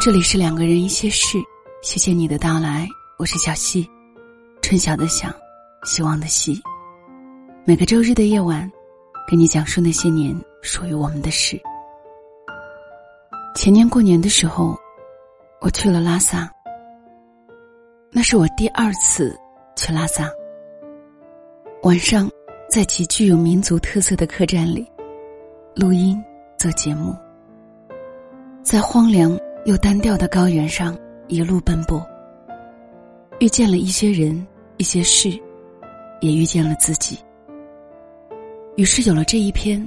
这里是两个人一些事，谢谢你的到来，我是小溪，春晓的晓，希望的希。每个周日的夜晚，给你讲述那些年属于我们的事。前年过年的时候，我去了拉萨，那是我第二次去拉萨。晚上，在极具有民族特色的客栈里录音做节目，在荒凉。又单调的高原上一路奔波，遇见了一些人、一些事，也遇见了自己。于是有了这一篇。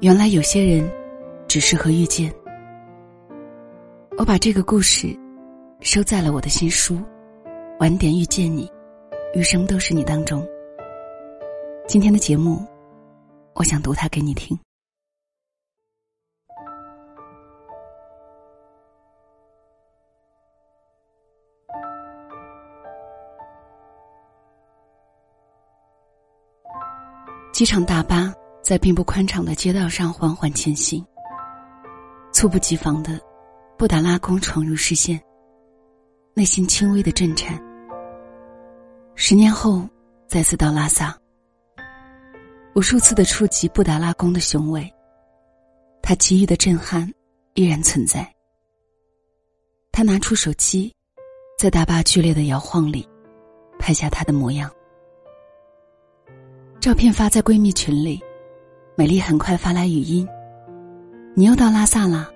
原来有些人只适合遇见。我把这个故事收在了我的新书《晚点遇见你，余生都是你》当中。今天的节目，我想读它给你听。机场大巴在并不宽敞的街道上缓缓前行。猝不及防的，布达拉宫闯入视线，内心轻微的震颤。十年后，再次到拉萨，无数次的触及布达拉宫的雄伟，他给予的震撼依然存在。他拿出手机，在大巴剧烈的摇晃里，拍下他的模样。照片发在闺蜜群里，美丽很快发来语音：“你又到拉萨了，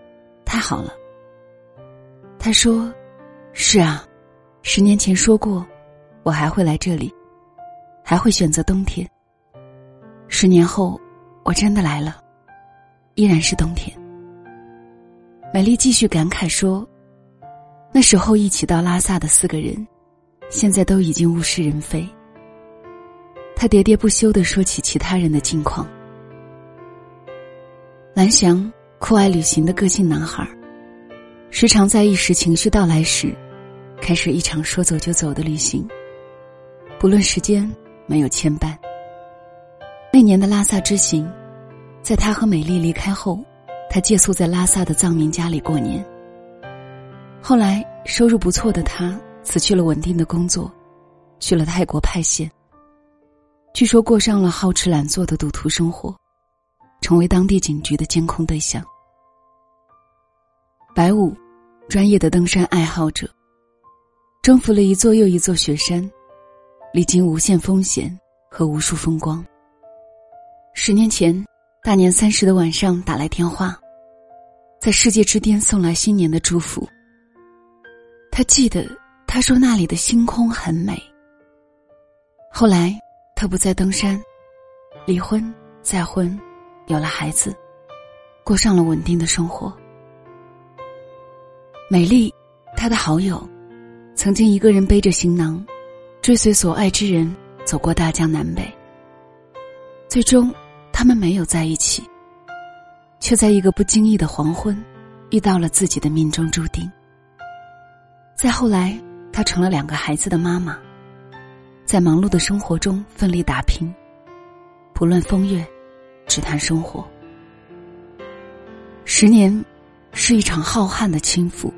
太好了。”她说：“是啊，十年前说过，我还会来这里，还会选择冬天。十年后，我真的来了，依然是冬天。”美丽继续感慨说：“那时候一起到拉萨的四个人，现在都已经物是人非。”他喋喋不休的说起其他人的近况。蓝翔酷爱旅行的个性男孩，时常在一时情绪到来时，开始一场说走就走的旅行。不论时间，没有牵绊。那年的拉萨之行，在他和美丽离开后，他借宿在拉萨的藏民家里过年。后来收入不错的他辞去了稳定的工作，去了泰国派县。据说过上了好吃懒做的赌徒生活，成为当地警局的监控对象。白武，专业的登山爱好者，征服了一座又一座雪山，历经无限风险和无数风光。十年前，大年三十的晚上打来电话，在世界之巅送来新年的祝福。他记得，他说那里的星空很美。后来。他不再登山，离婚再婚，有了孩子，过上了稳定的生活。美丽，他的好友，曾经一个人背着行囊，追随所爱之人走过大江南北。最终，他们没有在一起，却在一个不经意的黄昏，遇到了自己的命中注定。再后来，她成了两个孩子的妈妈。在忙碌的生活中奋力打拼，不论风月，只谈生活。十年是一场浩瀚的倾覆，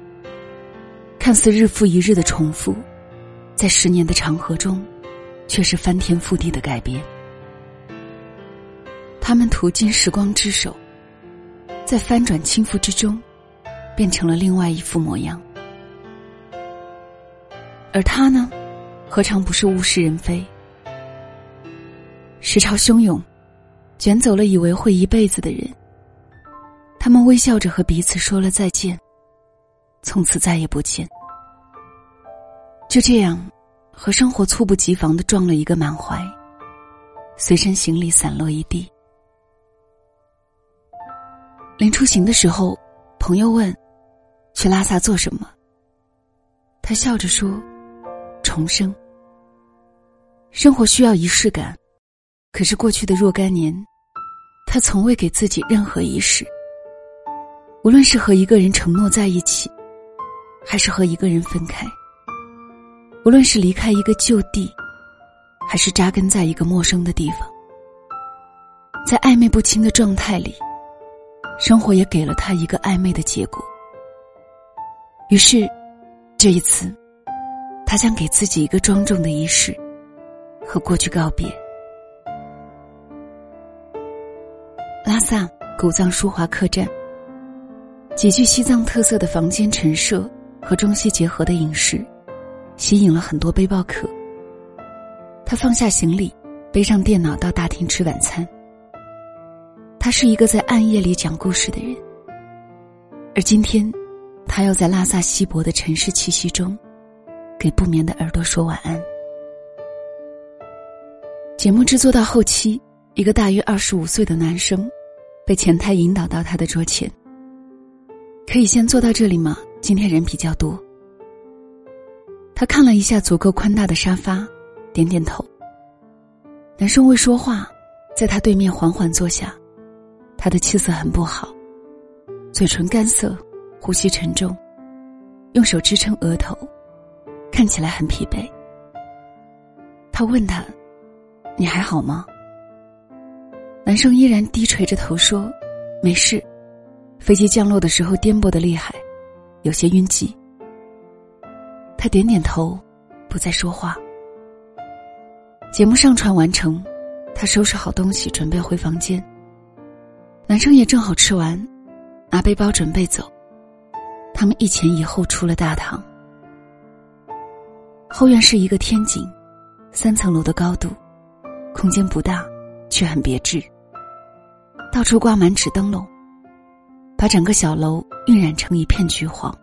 看似日复一日的重复，在十年的长河中，却是翻天覆地的改变。他们途经时光之手，在翻转倾覆之中，变成了另外一副模样。而他呢？何尝不是物是人非？时潮汹涌，卷走了以为会一辈子的人。他们微笑着和彼此说了再见，从此再也不见。就这样，和生活猝不及防的撞了一个满怀，随身行李散落一地。临出行的时候，朋友问：“去拉萨做什么？”他笑着说。重生。生活需要仪式感，可是过去的若干年，他从未给自己任何仪式。无论是和一个人承诺在一起，还是和一个人分开；无论是离开一个旧地，还是扎根在一个陌生的地方，在暧昧不清的状态里，生活也给了他一个暧昧的结果。于是，这一次，他想给自己一个庄重的仪式，和过去告别。拉萨古藏书华客栈，极具西藏特色的房间陈设和中西结合的饮食，吸引了很多背包客。他放下行李，背上电脑到大厅吃晚餐。他是一个在暗夜里讲故事的人，而今天，他要在拉萨稀薄的城市气息中，给不眠的耳朵说晚安。节目制作到后期，一个大约二十五岁的男生，被前台引导到他的桌前。可以先坐到这里吗？今天人比较多。他看了一下足够宽大的沙发。点点头。男生未说话，在他对面缓缓坐下，他的气色很不好，嘴唇干涩，呼吸沉重，用手支撑额头，看起来很疲惫。他问他：“你还好吗？”男生依然低垂着头说：“没事，飞机降落的时候颠簸的厉害，有些晕机。”他点点头，不再说话。节目上传完成，他收拾好东西准备回房间。男生也正好吃完，拿背包准备走。他们一前一后出了大堂。后院是一个天井，三层楼的高度，空间不大，却很别致。到处挂满纸灯笼，把整个小楼晕染成一片橘黄。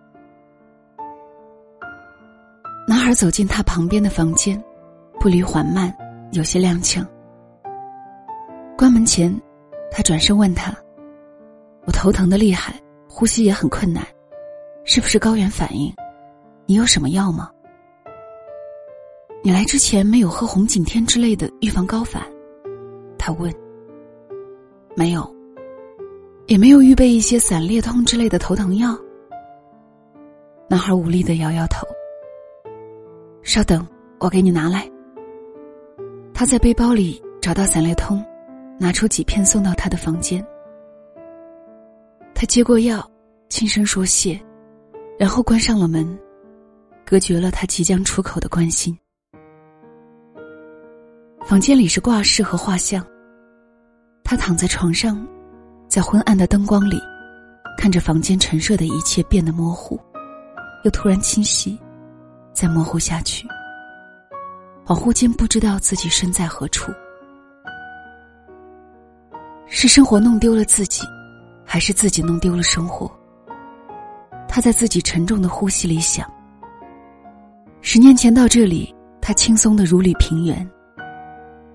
男孩走进他旁边的房间。步履缓慢，有些踉跄。关门前，他转身问他：“我头疼的厉害，呼吸也很困难，是不是高原反应？你有什么药吗？”你来之前没有喝红景天之类的预防高反？他问。没有，也没有预备一些散裂通之类的头疼药。男孩无力的摇摇头。稍等，我给你拿来。他在背包里找到散裂通，拿出几片送到他的房间。他接过药，轻声说谢，然后关上了门，隔绝了他即将出口的关心。房间里是挂饰和画像。他躺在床上，在昏暗的灯光里，看着房间陈设的一切变得模糊，又突然清晰，再模糊下去。恍惚间不知道自己身在何处，是生活弄丢了自己，还是自己弄丢了生活？他在自己沉重的呼吸里想：十年前到这里，他轻松的如履平原，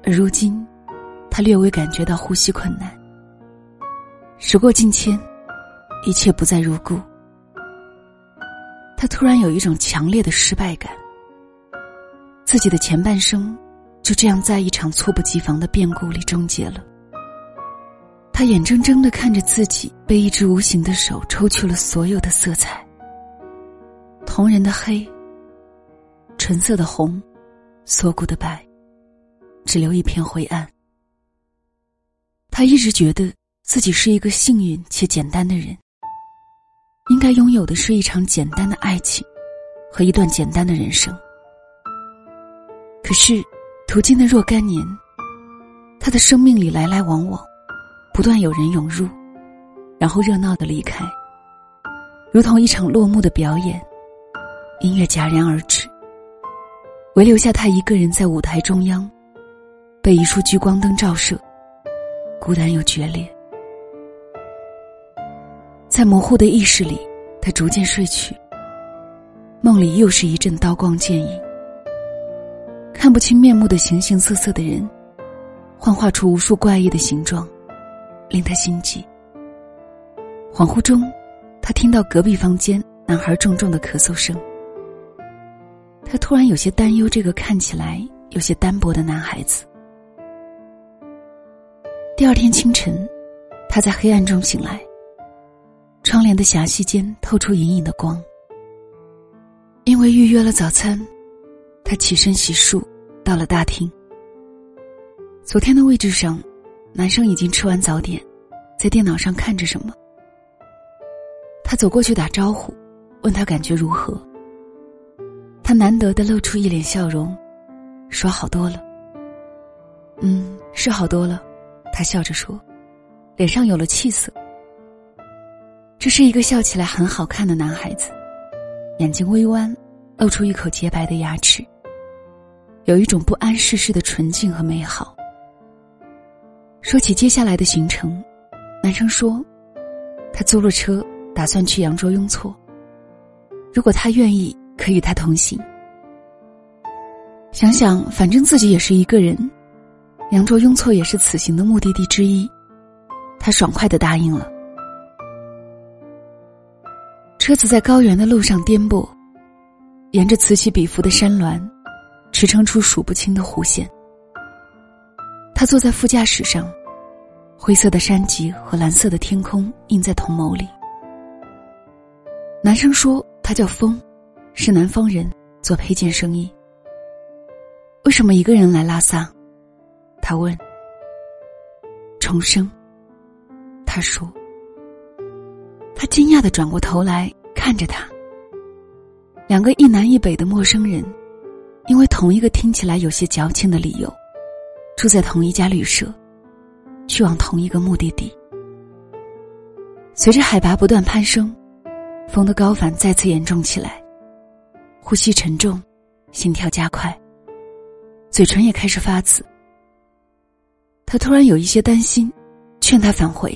而如今，他略微感觉到呼吸困难。时过境迁，一切不再如故。他突然有一种强烈的失败感。自己的前半生，就这样在一场猝不及防的变故里终结了。他眼睁睁的看着自己被一只无形的手抽去了所有的色彩。瞳仁的黑，纯色的红，锁骨的白，只留一片灰暗。他一直觉得自己是一个幸运且简单的人，应该拥有的是一场简单的爱情，和一段简单的人生。可是，途经的若干年，他的生命里来来往往，不断有人涌入，然后热闹的离开，如同一场落幕的表演，音乐戛然而止，唯留下他一个人在舞台中央，被一束聚光灯照射，孤单又决裂。在模糊的意识里，他逐渐睡去，梦里又是一阵刀光剑影。看不清面目的形形色色的人，幻化出无数怪异的形状，令他心悸。恍惚中，他听到隔壁房间男孩重重的咳嗽声。他突然有些担忧这个看起来有些单薄的男孩子。第二天清晨，他在黑暗中醒来，窗帘的狭隙间透出隐隐的光。因为预约了早餐，他起身洗漱。到了大厅，昨天的位置上，男生已经吃完早点，在电脑上看着什么。他走过去打招呼，问他感觉如何。他难得的露出一脸笑容，说：“好多了。”嗯，是好多了。他笑着说，脸上有了气色。这是一个笑起来很好看的男孩子，眼睛微弯，露出一口洁白的牙齿，有一种不谙世事的纯净和美好。说起接下来的行程，男生说，他租了车，打算去扬州雍措。如果他愿意，可与他同行。想想，反正自己也是一个人。凉州雍措也是此行的目的地之一，他爽快的答应了。车子在高原的路上颠簸，沿着此起彼伏的山峦，驰骋出数不清的弧线。他坐在副驾驶上，灰色的山脊和蓝色的天空映在瞳眸里。男生说他叫风，是南方人，做配件生意。为什么一个人来拉萨？他问：“重生。”他说：“他惊讶的转过头来看着他。两个一南一北的陌生人，因为同一个听起来有些矫情的理由，住在同一家旅社，去往同一个目的地。随着海拔不断攀升，风的高反再次严重起来，呼吸沉重，心跳加快，嘴唇也开始发紫。”他突然有一些担心，劝他返回。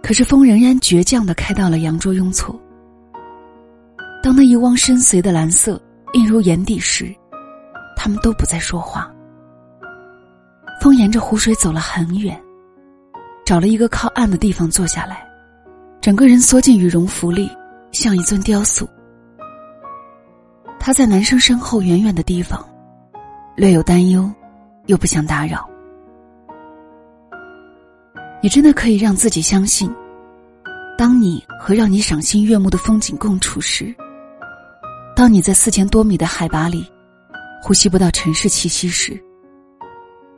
可是风仍然倔强的开到了扬州雍措。当那一汪深邃的蓝色映入眼底时，他们都不再说话。风沿着湖水走了很远，找了一个靠岸的地方坐下来，整个人缩进羽绒服里，像一尊雕塑。他在男生身后远远的地方，略有担忧。又不想打扰，你真的可以让自己相信，当你和让你赏心悦目的风景共处时，当你在四千多米的海拔里呼吸不到城市气息时，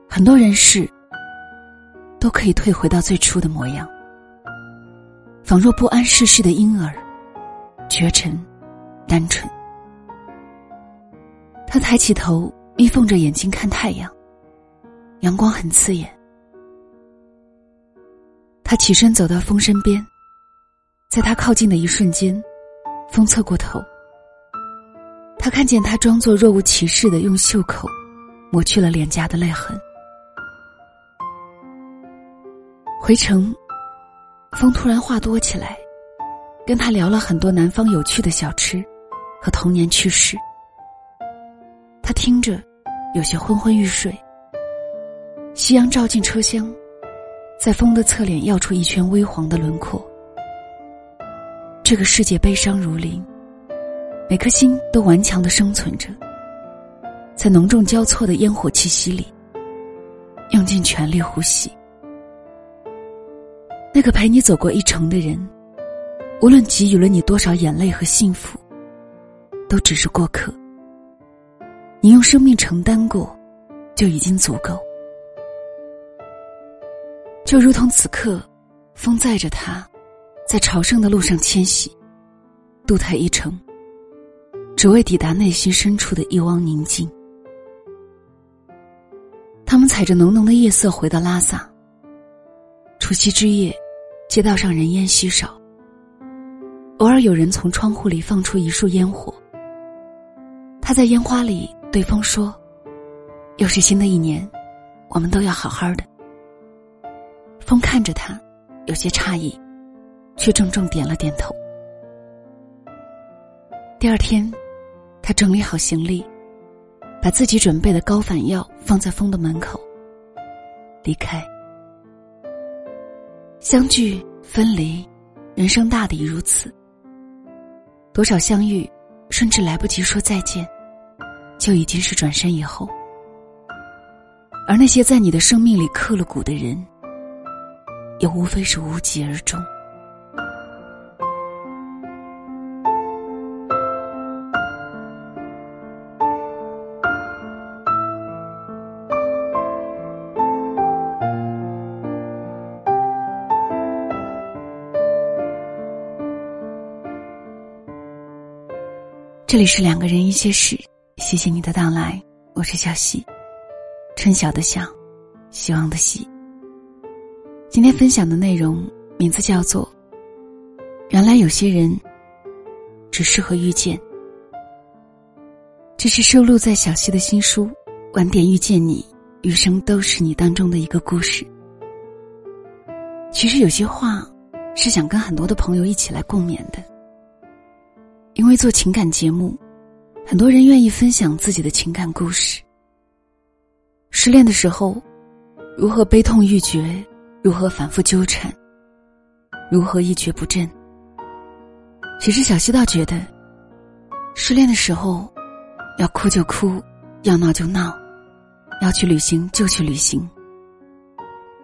很多人事都可以退回到最初的模样，仿若不谙世事的婴儿，绝尘，单纯。他抬起头，眯缝着眼睛看太阳。阳光很刺眼，他起身走到风身边，在他靠近的一瞬间，风侧过头，他看见他装作若无其事的用袖口抹去了脸颊的泪痕。回城，风突然话多起来，跟他聊了很多南方有趣的小吃和童年趣事。他听着，有些昏昏欲睡。夕阳照进车厢，在风的侧脸耀出一圈微黄的轮廓。这个世界悲伤如林，每颗心都顽强的生存着，在浓重交错的烟火气息里，用尽全力呼吸。那个陪你走过一程的人，无论给予了你多少眼泪和幸福，都只是过客。你用生命承担过，就已经足够。就如同此刻，风载着他，在朝圣的路上迁徙，渡他一程，只为抵达内心深处的一汪宁静。他们踩着浓浓的夜色回到拉萨。除夕之夜，街道上人烟稀少，偶尔有人从窗户里放出一束烟火。他在烟花里对风说：“又是新的一年，我们都要好好的。”风看着他，有些诧异，却重重点了点头。第二天，他整理好行李，把自己准备的高反药放在风的门口，离开。相聚分离，人生大抵如此。多少相遇，甚至来不及说再见，就已经是转身以后。而那些在你的生命里刻了骨的人。又无非是无疾而终。这里是两个人一些事，谢谢你的到来，我是小溪，春晓的晓，希望的希。今天分享的内容名字叫做《原来有些人只适合遇见》，这是收录在小溪的新书《晚点遇见你，余生都是你》当中的一个故事。其实有些话是想跟很多的朋友一起来共勉的。因为做情感节目，很多人愿意分享自己的情感故事。失恋的时候，如何悲痛欲绝，如何反复纠缠，如何一蹶不振。其实小溪倒觉得，失恋的时候，要哭就哭，要闹就闹，要去旅行就去旅行，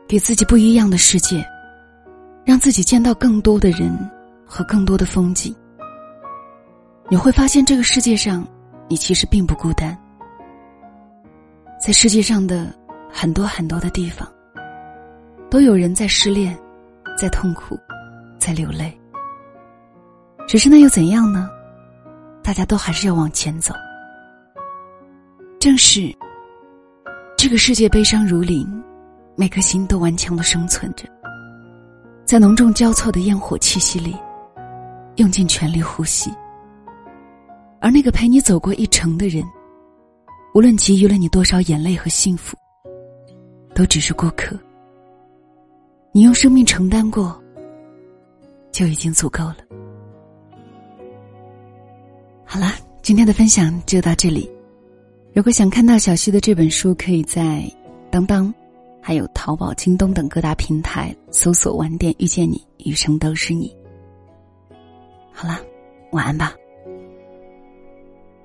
给自己不一样的世界，让自己见到更多的人和更多的风景。你会发现，这个世界上，你其实并不孤单。在世界上的很多很多的地方，都有人在失恋，在痛苦，在流泪。只是那又怎样呢？大家都还是要往前走。正是这个世界悲伤如林，每颗心都顽强的生存着，在浓重交错的烟火气息里，用尽全力呼吸。而那个陪你走过一程的人，无论给予了你多少眼泪和幸福，都只是过客。你用生命承担过，就已经足够了。好了，今天的分享就到这里。如果想看到小溪的这本书，可以在当当、还有淘宝、京东等各大平台搜索“晚点遇见你，余生都是你”。好了，晚安吧。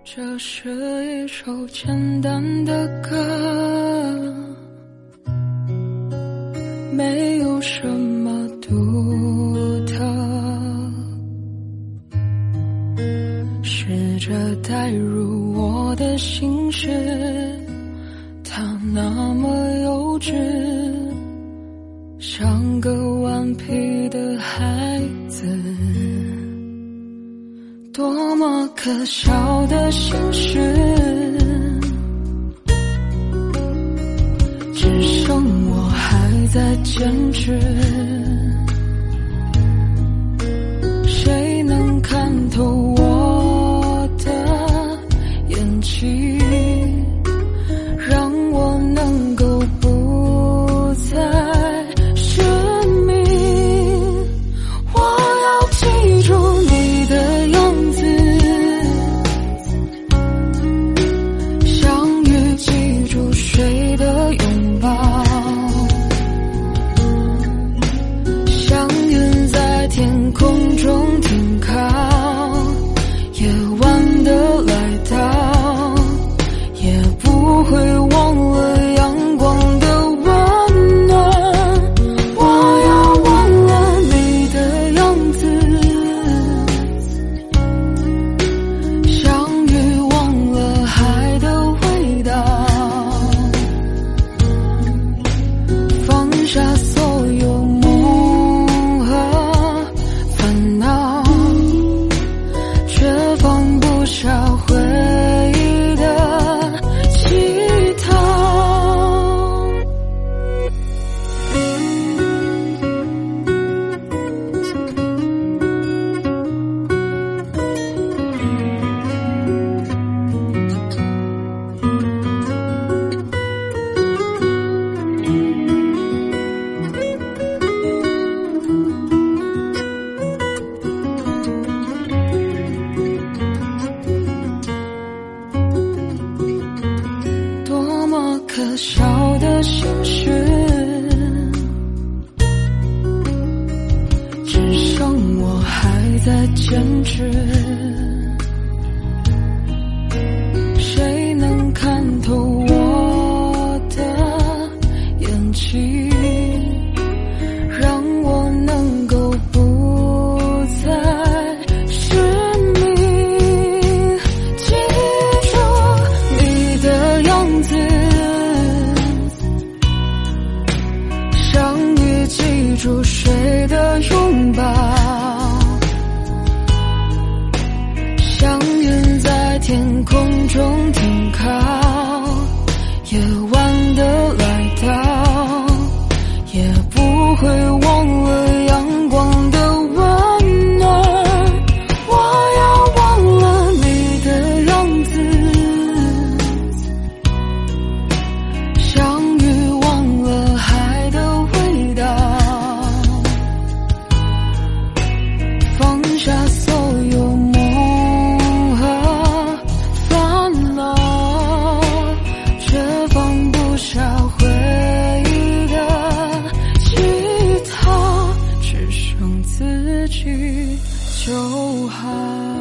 这是一首简单的歌，没有什么独特。试着带入我的心事，它那么幼稚，像个顽皮的孩子。多么可笑的心事，在坚持。天空中停靠夜晚的来到也不会就好。